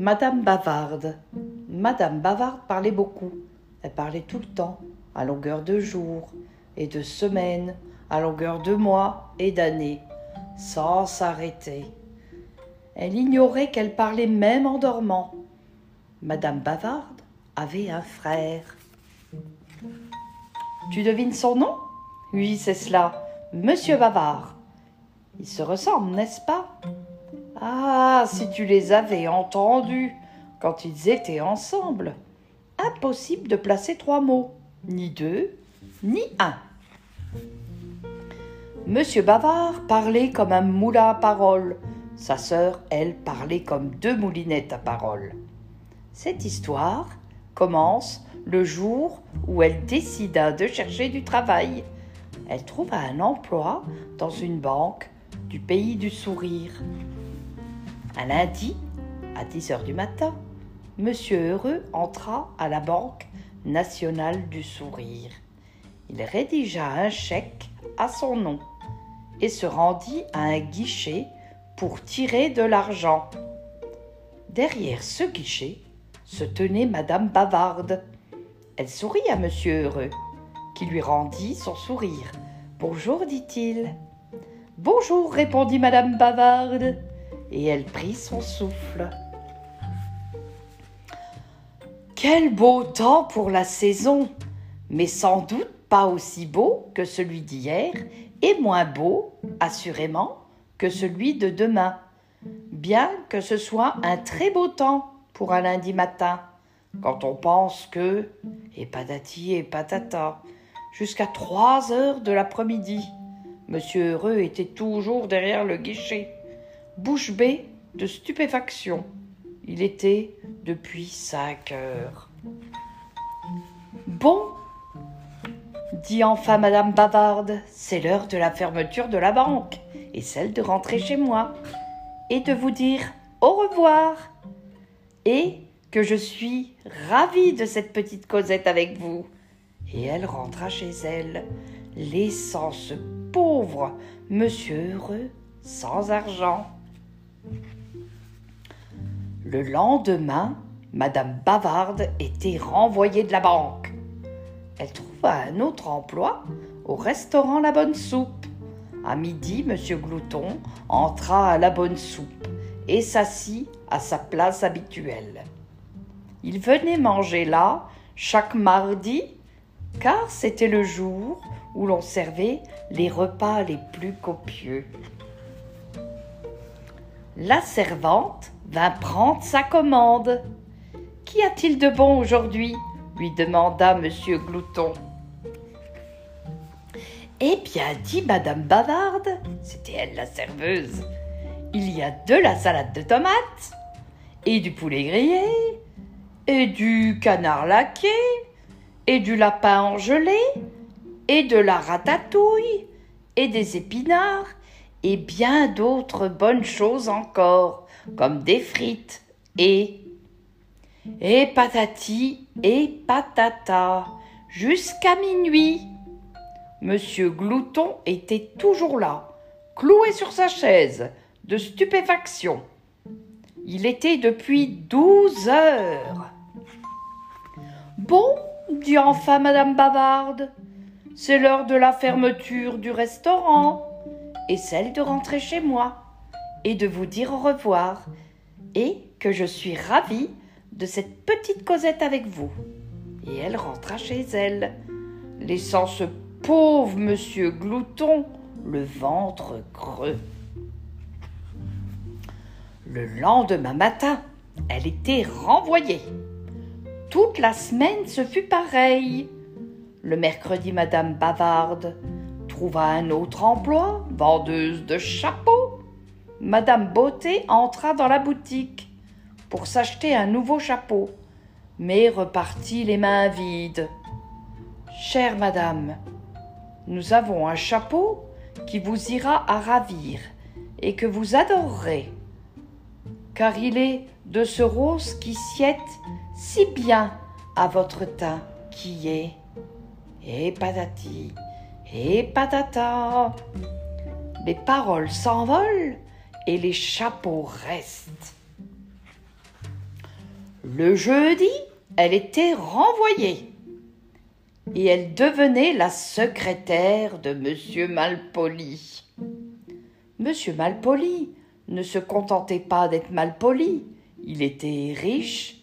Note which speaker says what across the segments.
Speaker 1: Madame Bavarde. Madame Bavarde parlait beaucoup. Elle parlait tout le temps, à longueur de jours et de semaines, à longueur de mois et d'années, sans s'arrêter. Elle ignorait qu'elle parlait même en dormant. Madame Bavarde avait un frère. Tu devines son nom? Oui, c'est cela, Monsieur Bavard. Ils se ressemblent, n'est-ce pas? Ah, si tu les avais entendus quand ils étaient ensemble. Impossible de placer trois mots, ni deux, ni un. Monsieur Bavard parlait comme un moulin à parole. Sa sœur, elle, parlait comme deux moulinettes à parole. Cette histoire commence le jour où elle décida de chercher du travail. Elle trouva un emploi dans une banque du pays du sourire. Un lundi, à 10 heures du matin, Monsieur Heureux entra à la Banque nationale du sourire. Il rédigea un chèque à son nom et se rendit à un guichet pour tirer de l'argent. Derrière ce guichet se tenait Madame Bavarde. Elle sourit à Monsieur Heureux, qui lui rendit son sourire. Bonjour, dit-il. Bonjour, répondit Madame Bavarde, et elle prit son souffle. Quel beau temps pour la saison, mais sans doute pas aussi beau que celui d'hier, et moins beau, assurément, que celui de demain, bien que ce soit un très beau temps pour un lundi matin, quand on pense que, et patati et patata, jusqu'à trois heures de l'après-midi, Monsieur Heureux était toujours derrière le guichet, bouche bée de stupéfaction. Il était depuis cinq heures. Bon, dit enfin Madame Bavarde, c'est l'heure de la fermeture de la banque et celle de rentrer chez moi et de vous dire au revoir et que je suis ravie de cette petite causette avec vous. Et elle rentra chez elle, laissant ce pauvre monsieur heureux sans argent. Le lendemain, Madame Bavarde était renvoyée de la banque. Elle trouva un autre emploi au restaurant La Bonne Soupe. À midi, Monsieur Glouton entra à La Bonne Soupe et s'assit à sa place habituelle. Il venait manger là chaque mardi, car c'était le jour où l'on servait les repas les plus copieux. La servante vint prendre sa commande. Qu'y a-t-il de bon aujourd'hui lui demanda Monsieur Glouton. Eh bien, dit Madame Bavarde, c'était elle la serveuse, il y a de la salade de tomates, et du poulet grillé, et du canard laqué, et du lapin en gelée, et de la ratatouille, et des épinards, et bien d'autres bonnes choses encore, comme des frites, et et patati et patata, jusqu'à minuit. Monsieur Glouton était toujours là, cloué sur sa chaise, de stupéfaction. Il était depuis douze heures. Bon, dit enfin Madame Bavarde, c'est l'heure de la fermeture du restaurant et celle de rentrer chez moi et de vous dire au revoir et que je suis ravie de cette petite causette avec vous. Et elle rentra chez elle, laissant ce pauvre monsieur Glouton le ventre creux. Le lendemain matin, elle était renvoyée. Toute la semaine, ce fut pareil. Le mercredi, Madame Bavarde trouva un autre emploi, vendeuse de chapeaux. Madame Beauté entra dans la boutique pour s'acheter un nouveau chapeau, mais repartit les mains vides. Chère madame, nous avons un chapeau qui vous ira à ravir et que vous adorerez, car il est de ce rose qui sied si bien à votre teint qui est. Et et patata. Les paroles s'envolent et les chapeaux restent. Le jeudi, elle était renvoyée et elle devenait la secrétaire de Monsieur Malpoli. Monsieur Malpoli ne se contentait pas d'être malpoli, il était riche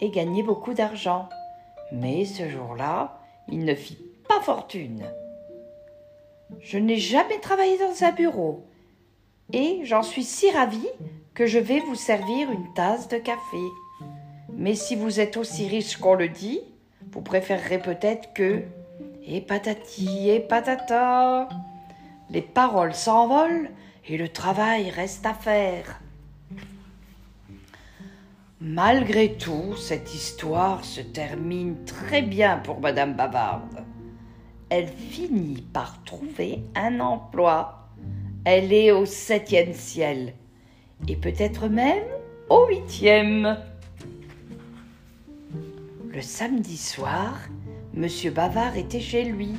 Speaker 1: et gagnait beaucoup d'argent. Mais ce jour-là, il ne fit pas fortune. Je n'ai jamais travaillé dans un bureau et j'en suis si ravie que je vais vous servir une tasse de café. Mais si vous êtes aussi riche qu'on le dit, vous préférerez peut-être que. Et patati et patata. Les paroles s'envolent et le travail reste à faire. Malgré tout, cette histoire se termine très bien pour Madame Bavarde. Elle finit par trouver un emploi. Elle est au septième ciel et peut-être même au huitième. Le samedi soir, Monsieur Bavard était chez lui,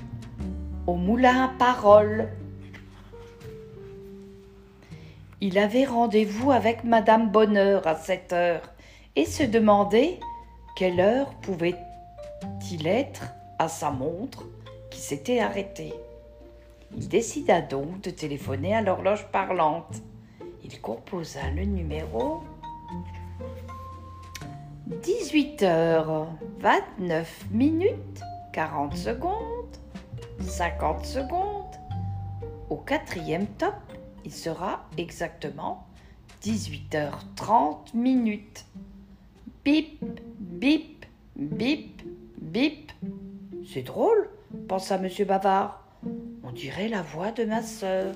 Speaker 1: au moulin à parole. Il avait rendez-vous avec Madame Bonheur à sept heures et se demandait quelle heure pouvait-il être à sa montre s'était arrêtée. Il décida donc de téléphoner à l'horloge parlante. Il composa le numéro 18 heures 29 minutes 40 secondes 50 secondes. Au quatrième top, il sera exactement 18h30 minutes. Bip, bip, bip, bip. C'est drôle, pensa M. Bavard. On dirait la voix de ma sœur.